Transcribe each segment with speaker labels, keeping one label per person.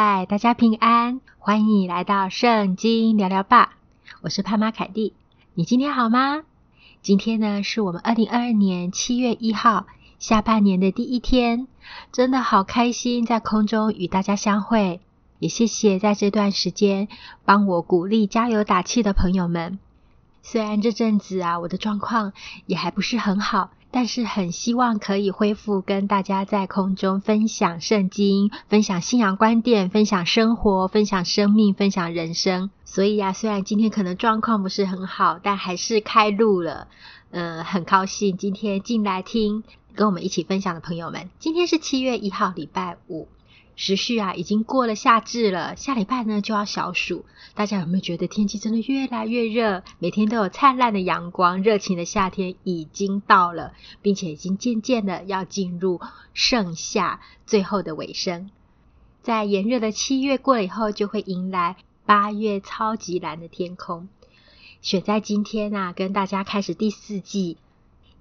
Speaker 1: 嗨，大家平安，欢迎你来到圣经聊聊吧。我是潘妈凯蒂，你今天好吗？今天呢，是我们二零二二年七月一号，下半年的第一天，真的好开心，在空中与大家相会。也谢谢在这段时间帮我鼓励、加油打气的朋友们。虽然这阵子啊，我的状况也还不是很好。但是很希望可以恢复跟大家在空中分享圣经、分享信仰观点、分享生活、分享生命、分享人生。所以啊，虽然今天可能状况不是很好，但还是开录了。呃，很高兴今天进来听，跟我们一起分享的朋友们。今天是七月一号，礼拜五。时序啊，已经过了夏至了，下礼拜呢就要小暑。大家有没有觉得天气真的越来越热？每天都有灿烂的阳光，热情的夏天已经到了，并且已经渐渐的要进入盛夏最后的尾声。在炎热的七月过了以后，就会迎来八月超级蓝的天空。选在今天啊，跟大家开始第四季，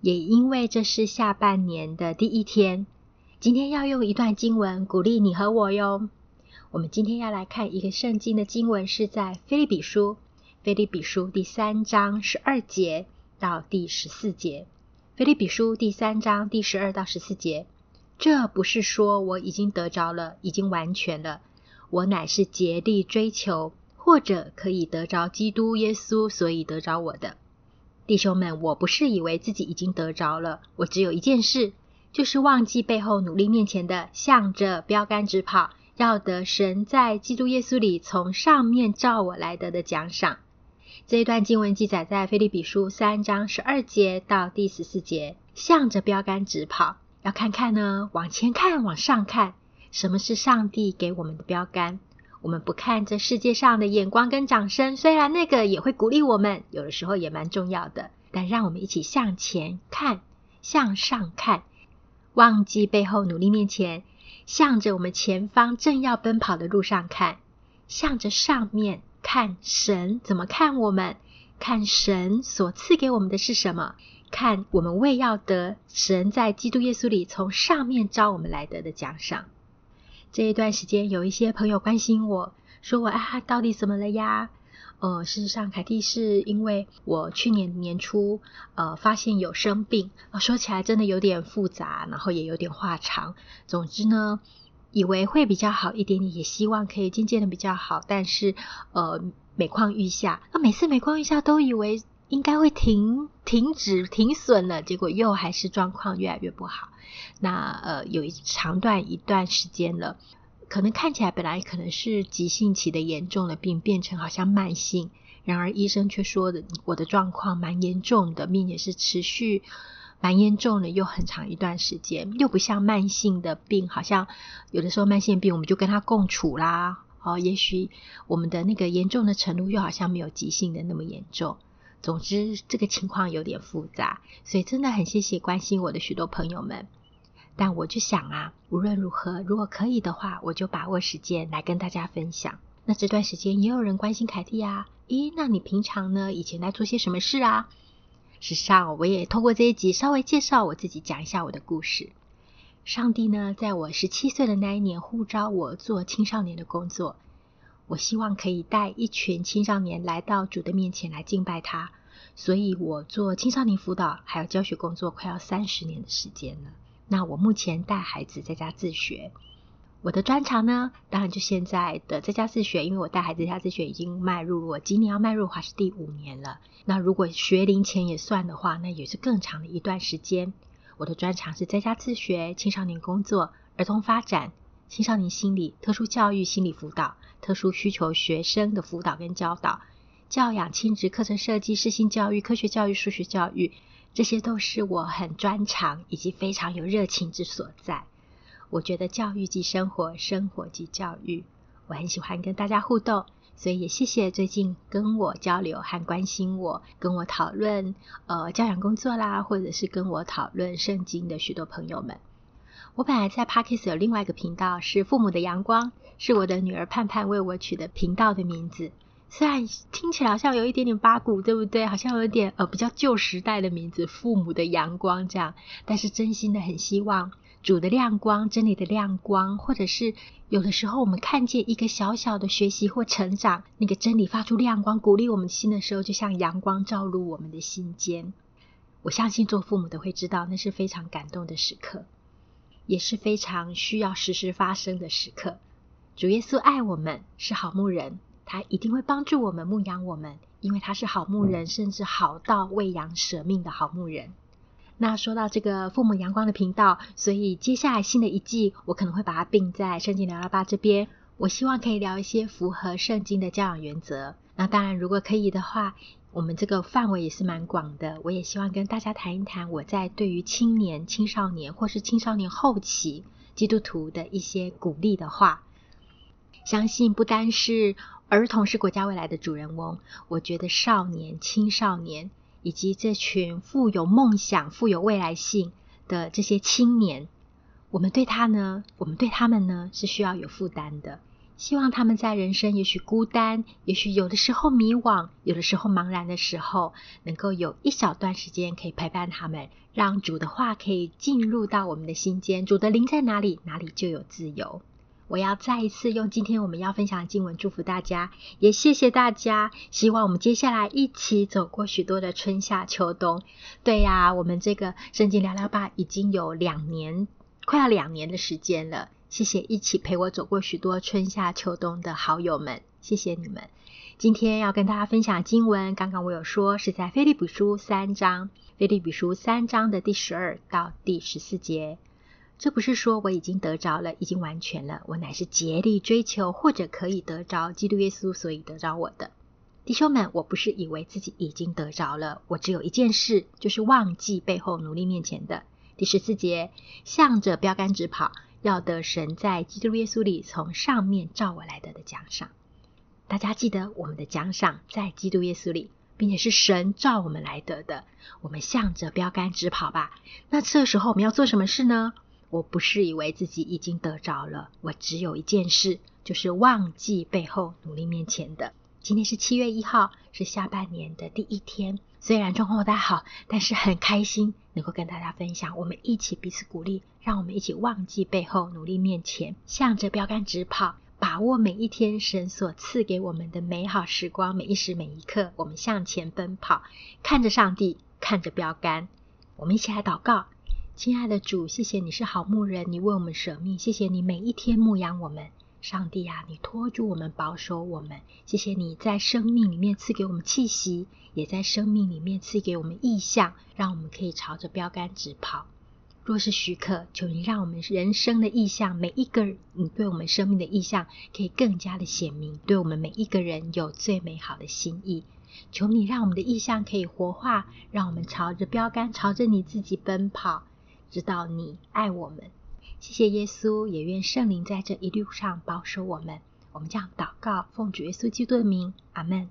Speaker 1: 也因为这是下半年的第一天。今天要用一段经文鼓励你和我哟。我们今天要来看一个圣经的经文，是在腓利比书，腓利比书第三章十二节到第十四节。腓利比书第三章第十二到十四节，这不是说我已经得着了，已经完全了。我乃是竭力追求，或者可以得着基督耶稣，所以得着我的。弟兄们，我不是以为自己已经得着了，我只有一件事。就是忘记背后努力面前的，向着标杆直跑，要得神在基督耶稣里从上面召我来得的奖赏。这一段经文记载在腓利比书三章十二节到第十四节。向着标杆直跑，要看看呢，往前看，往上看，什么是上帝给我们的标杆？我们不看这世界上的眼光跟掌声，虽然那个也会鼓励我们，有的时候也蛮重要的，但让我们一起向前看，向上看。忘记背后，努力面前，向着我们前方正要奔跑的路上看，向着上面看神怎么看我们，看神所赐给我们的是什么，看我们为要得神在基督耶稣里从上面召我们来得的奖赏。这一段时间，有一些朋友关心我说我啊，到底怎么了呀？呃，事实上，凯蒂是因为我去年年初呃发现有生病，呃，说起来真的有点复杂，然后也有点话长。总之呢，以为会比较好一点点，也希望可以渐渐的比较好，但是呃每况愈下。那每次每况愈下都以为应该会停停止停损了，结果又还是状况越来越不好。那呃有一长段一段时间了。可能看起来本来可能是急性期的严重的病，变成好像慢性。然而医生却说的我的状况蛮严重的，并且是持续蛮严重的，又很长一段时间，又不像慢性的病，好像有的时候慢性病我们就跟他共处啦。哦，也许我们的那个严重的程度又好像没有急性的那么严重。总之这个情况有点复杂，所以真的很谢谢关心我的许多朋友们。但我就想啊，无论如何，如果可以的话，我就把握时间来跟大家分享。那这段时间也有人关心凯蒂啊，咦，那你平常呢？以前在做些什么事啊？事实上，我也透过这一集稍微介绍我自己，讲一下我的故事。上帝呢，在我十七岁的那一年呼召我做青少年的工作，我希望可以带一群青少年来到主的面前来敬拜他，所以我做青少年辅导还有教学工作快要三十年的时间了。那我目前带孩子在家自学，我的专长呢，当然就现在的在家自学，因为我带孩子在家自学已经迈入我今年要迈入的话是第五年了。那如果学龄前也算的话，那也是更长的一段时间。我的专长是在家自学、青少年工作、儿童发展、青少年心理、特殊教育、心理辅导、特殊需求学生的辅导跟教导、教养、亲职课程设计、适性教育、科学教育、数学教育。这些都是我很专长以及非常有热情之所在。我觉得教育即生活，生活即教育。我很喜欢跟大家互动，所以也谢谢最近跟我交流和关心我、跟我讨论呃教养工作啦，或者是跟我讨论圣经的许多朋友们。我本来在 Podcast 有另外一个频道，是父母的阳光，是我的女儿盼盼为我取的频道的名字。虽然听起来好像有一点点八股，对不对？好像有点呃比较旧时代的名字“父母的阳光”这样，但是真心的很希望主的亮光、真理的亮光，或者是有的时候我们看见一个小小的学习或成长，那个真理发出亮光，鼓励我们心的时候，就像阳光照入我们的心间。我相信做父母的会知道，那是非常感动的时刻，也是非常需要时时发生的时刻。主耶稣爱我们，是好牧人，他一定会帮助我们牧养我们，因为他是好牧人，甚至好到为羊舍命的好牧人。那说到这个父母阳光的频道，所以接下来新的一季，我可能会把它并在圣经聊聊吧这边。我希望可以聊一些符合圣经的教养原则。那当然，如果可以的话，我们这个范围也是蛮广的。我也希望跟大家谈一谈我在对于青年、青少年或是青少年后期基督徒的一些鼓励的话。相信不单是儿童是国家未来的主人翁，我觉得少年、青少年。以及这群富有梦想、富有未来性的这些青年，我们对他呢，我们对他们呢，是需要有负担的。希望他们在人生也许孤单，也许有的时候迷惘，有的时候茫然的时候，能够有一小段时间可以陪伴他们，让主的话可以进入到我们的心间。主的灵在哪里，哪里就有自由。我要再一次用今天我们要分享的经文祝福大家，也谢谢大家。希望我们接下来一起走过许多的春夏秋冬。对呀，我们这个圣经聊聊吧已经有两年，快要两年的时间了。谢谢一起陪我走过许多春夏秋冬的好友们，谢谢你们。今天要跟大家分享经文，刚刚我有说是在腓利比书三章，腓利比书三章的第十二到第十四节。这不是说我已经得着了，已经完全了。我乃是竭力追求，或者可以得着基督耶稣，所以得着我的弟兄们。我不是以为自己已经得着了，我只有一件事，就是忘记背后努力面前的。第十四节，向着标竿直跑，要得神在基督耶稣里从上面召我来得的奖赏。大家记得，我们的奖赏在基督耶稣里，并且是神召我们来得的。我们向着标竿直跑吧。那这时候我们要做什么事呢？我不是以为自己已经得着了，我只有一件事，就是忘记背后努力面前的。今天是七月一号，是下半年的第一天。虽然状况不太好，但是很开心能够跟大家分享。我们一起彼此鼓励，让我们一起忘记背后努力面前，向着标杆直跑，把握每一天神所赐给我们的美好时光，每一时每一刻，我们向前奔跑，看着上帝，看着标杆，我们一起来祷告。亲爱的主，谢谢你是好牧人，你为我们舍命，谢谢你每一天牧养我们。上帝啊，你托住我们，保守我们。谢谢你在生命里面赐给我们气息，也在生命里面赐给我们意象，让我们可以朝着标杆直跑。若是许可，求你让我们人生的意象，每一个人你对我们生命的意象，可以更加的显明，对我们每一个人有最美好的心意。求你让我们的意象可以活化，让我们朝着标杆，朝着你自己奔跑。知道你爱我们，谢谢耶稣，也愿圣灵在这一路上保守我们。我们将祷告，奉主耶稣基督的名，阿门。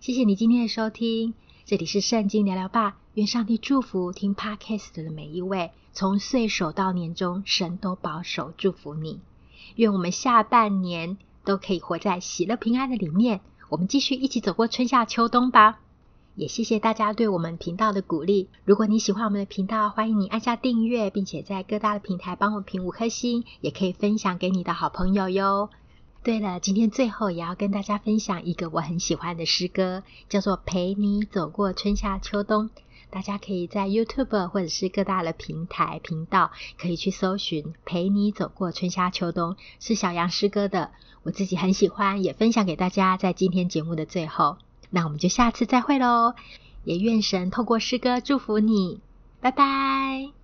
Speaker 1: 谢谢你今天的收听，这里是圣经聊聊吧。愿上帝祝福听 Podcast 的每一位，从岁首到年终，神都保守祝福你。愿我们下半年都可以活在喜乐平安的里面。我们继续一起走过春夏秋冬吧。也谢谢大家对我们频道的鼓励。如果你喜欢我们的频道，欢迎你按下订阅，并且在各大的平台帮我评五颗星，也可以分享给你的好朋友哟。对了，今天最后也要跟大家分享一个我很喜欢的诗歌，叫做《陪你走过春夏秋冬》。大家可以在 YouTube 或者是各大的平台频道可以去搜寻《陪你走过春夏秋冬》，是小杨诗歌的，我自己很喜欢，也分享给大家。在今天节目的最后。那我们就下次再会喽，也愿神透过诗歌祝福你，拜拜。